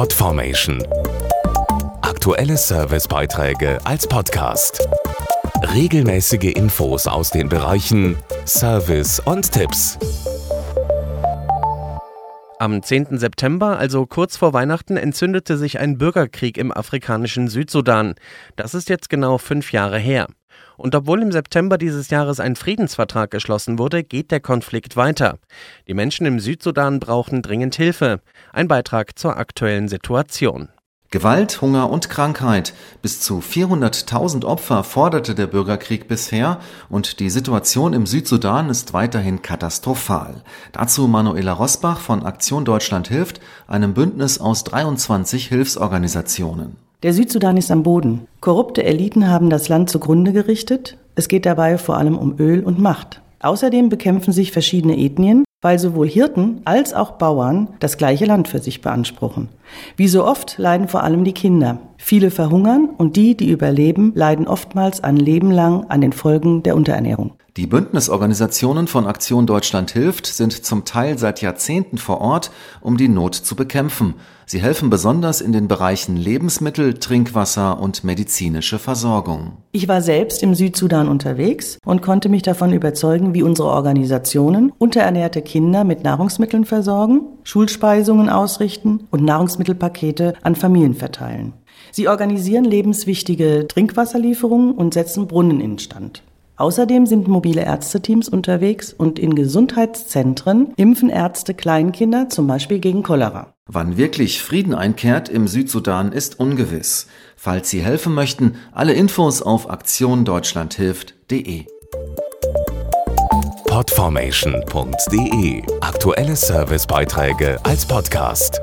Podformation. Aktuelle Servicebeiträge als Podcast. Regelmäßige Infos aus den Bereichen Service und Tipps. Am 10. September, also kurz vor Weihnachten, entzündete sich ein Bürgerkrieg im afrikanischen Südsudan. Das ist jetzt genau fünf Jahre her. Und obwohl im September dieses Jahres ein Friedensvertrag geschlossen wurde, geht der Konflikt weiter. Die Menschen im Südsudan brauchen dringend Hilfe. Ein Beitrag zur aktuellen Situation. Gewalt, Hunger und Krankheit. Bis zu 400.000 Opfer forderte der Bürgerkrieg bisher und die Situation im Südsudan ist weiterhin katastrophal. Dazu Manuela Rosbach von Aktion Deutschland hilft, einem Bündnis aus 23 Hilfsorganisationen. Der Südsudan ist am Boden. Korrupte Eliten haben das Land zugrunde gerichtet. Es geht dabei vor allem um Öl und Macht. Außerdem bekämpfen sich verschiedene Ethnien, weil sowohl Hirten als auch Bauern das gleiche Land für sich beanspruchen. Wie so oft leiden vor allem die Kinder. Viele verhungern und die, die überleben, leiden oftmals ein Leben lang an den Folgen der Unterernährung. Die Bündnisorganisationen von Aktion Deutschland hilft sind zum Teil seit Jahrzehnten vor Ort, um die Not zu bekämpfen. Sie helfen besonders in den Bereichen Lebensmittel, Trinkwasser und medizinische Versorgung. Ich war selbst im Südsudan unterwegs und konnte mich davon überzeugen, wie unsere Organisationen unterernährte Kinder mit Nahrungsmitteln versorgen, Schulspeisungen ausrichten und Nahrungsmittelpakete an Familien verteilen. Sie organisieren lebenswichtige Trinkwasserlieferungen und setzen Brunnen instand. Außerdem sind mobile Ärzteteams unterwegs und in Gesundheitszentren impfen Ärzte Kleinkinder zum Beispiel gegen Cholera. Wann wirklich Frieden einkehrt im Südsudan ist ungewiss. Falls Sie helfen möchten, alle Infos auf aktiondeutschlandhilft.de. Podformation.de Aktuelle Servicebeiträge als Podcast.